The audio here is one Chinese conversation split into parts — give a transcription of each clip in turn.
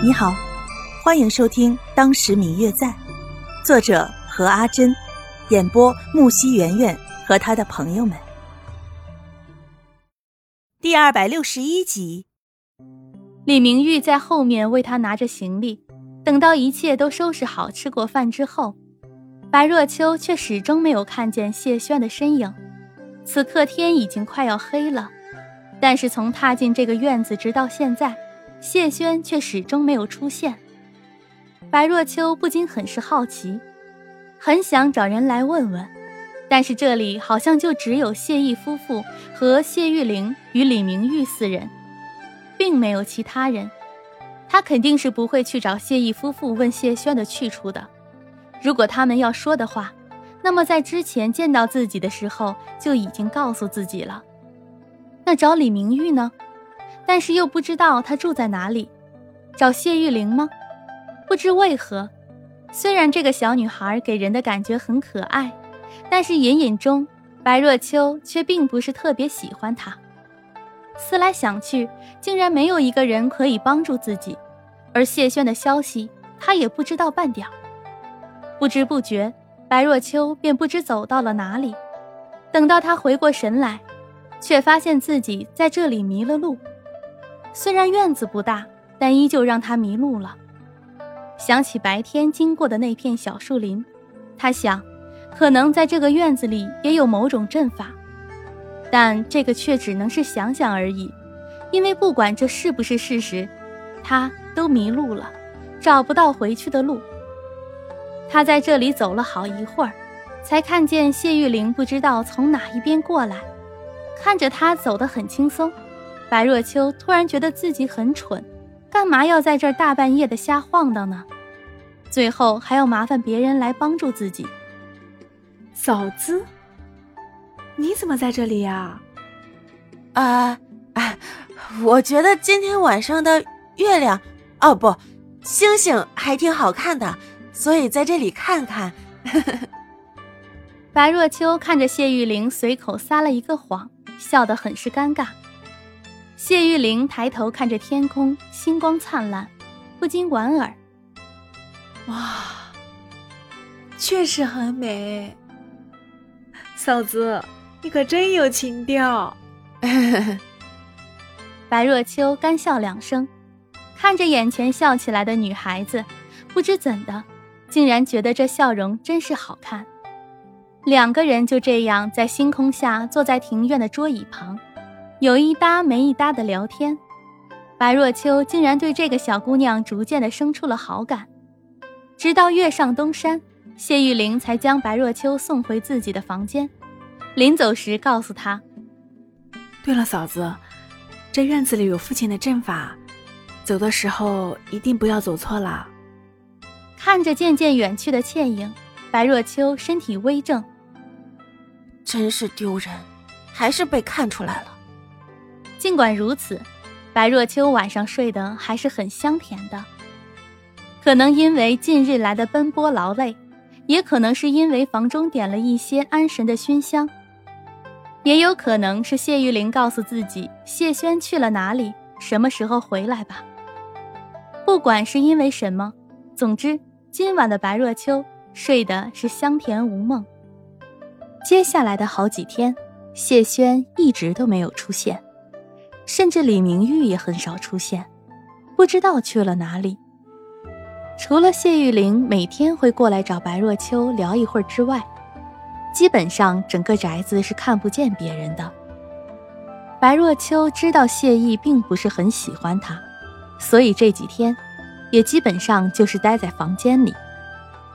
你好，欢迎收听《当时明月在》，作者何阿珍，演播木西圆圆和他的朋友们。第二百六十一集，李明玉在后面为他拿着行李，等到一切都收拾好、吃过饭之后，白若秋却始终没有看见谢轩的身影。此刻天已经快要黑了，但是从踏进这个院子直到现在。谢轩却始终没有出现，白若秋不禁很是好奇，很想找人来问问，但是这里好像就只有谢毅夫妇和谢玉玲与李明玉四人，并没有其他人。他肯定是不会去找谢毅夫妇问谢轩的去处的。如果他们要说的话，那么在之前见到自己的时候就已经告诉自己了。那找李明玉呢？但是又不知道他住在哪里，找谢玉玲吗？不知为何，虽然这个小女孩给人的感觉很可爱，但是隐隐中，白若秋却并不是特别喜欢她。思来想去，竟然没有一个人可以帮助自己，而谢轩的消息他也不知道半点。不知不觉，白若秋便不知走到了哪里。等到他回过神来，却发现自己在这里迷了路。虽然院子不大，但依旧让他迷路了。想起白天经过的那片小树林，他想，可能在这个院子里也有某种阵法，但这个却只能是想想而已。因为不管这是不是事实，他都迷路了，找不到回去的路。他在这里走了好一会儿，才看见谢玉玲不知道从哪一边过来，看着他走得很轻松。白若秋突然觉得自己很蠢，干嘛要在这儿大半夜的瞎晃荡呢？最后还要麻烦别人来帮助自己。嫂子，你怎么在这里呀？啊啊！我觉得今天晚上的月亮，哦不，星星还挺好看的，所以在这里看看。白若秋看着谢玉玲随口撒了一个谎，笑得很是尴尬。谢玉玲抬头看着天空，星光灿烂，不禁莞尔：“哇，确实很美。嫂子，你可真有情调。”白若秋干笑两声，看着眼前笑起来的女孩子，不知怎的，竟然觉得这笑容真是好看。两个人就这样在星空下坐在庭院的桌椅旁。有一搭没一搭的聊天，白若秋竟然对这个小姑娘逐渐的生出了好感。直到月上东山，谢玉玲才将白若秋送回自己的房间。临走时告诉她：“对了，嫂子，这院子里有父亲的阵法，走的时候一定不要走错了。”看着渐渐远去的倩影，白若秋身体微怔，真是丢人，还是被看出来了。尽管如此，白若秋晚上睡得还是很香甜的。可能因为近日来的奔波劳累，也可能是因为房中点了一些安神的熏香，也有可能是谢玉玲告诉自己谢轩去了哪里，什么时候回来吧。不管是因为什么，总之今晚的白若秋睡的是香甜无梦。接下来的好几天，谢轩一直都没有出现。甚至李明玉也很少出现，不知道去了哪里。除了谢玉玲每天会过来找白若秋聊一会儿之外，基本上整个宅子是看不见别人的。白若秋知道谢意并不是很喜欢他，所以这几天也基本上就是待在房间里。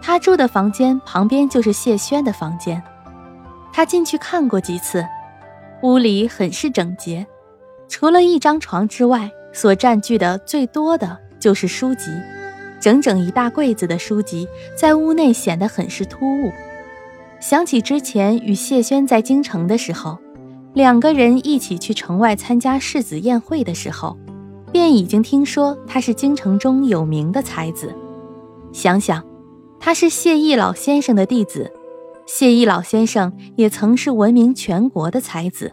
他住的房间旁边就是谢轩的房间，他进去看过几次，屋里很是整洁。除了一张床之外，所占据的最多的就是书籍，整整一大柜子的书籍在屋内显得很是突兀。想起之前与谢轩在京城的时候，两个人一起去城外参加世子宴会的时候，便已经听说他是京城中有名的才子。想想，他是谢意老先生的弟子，谢意老先生也曾是闻名全国的才子。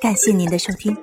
感谢您的收听。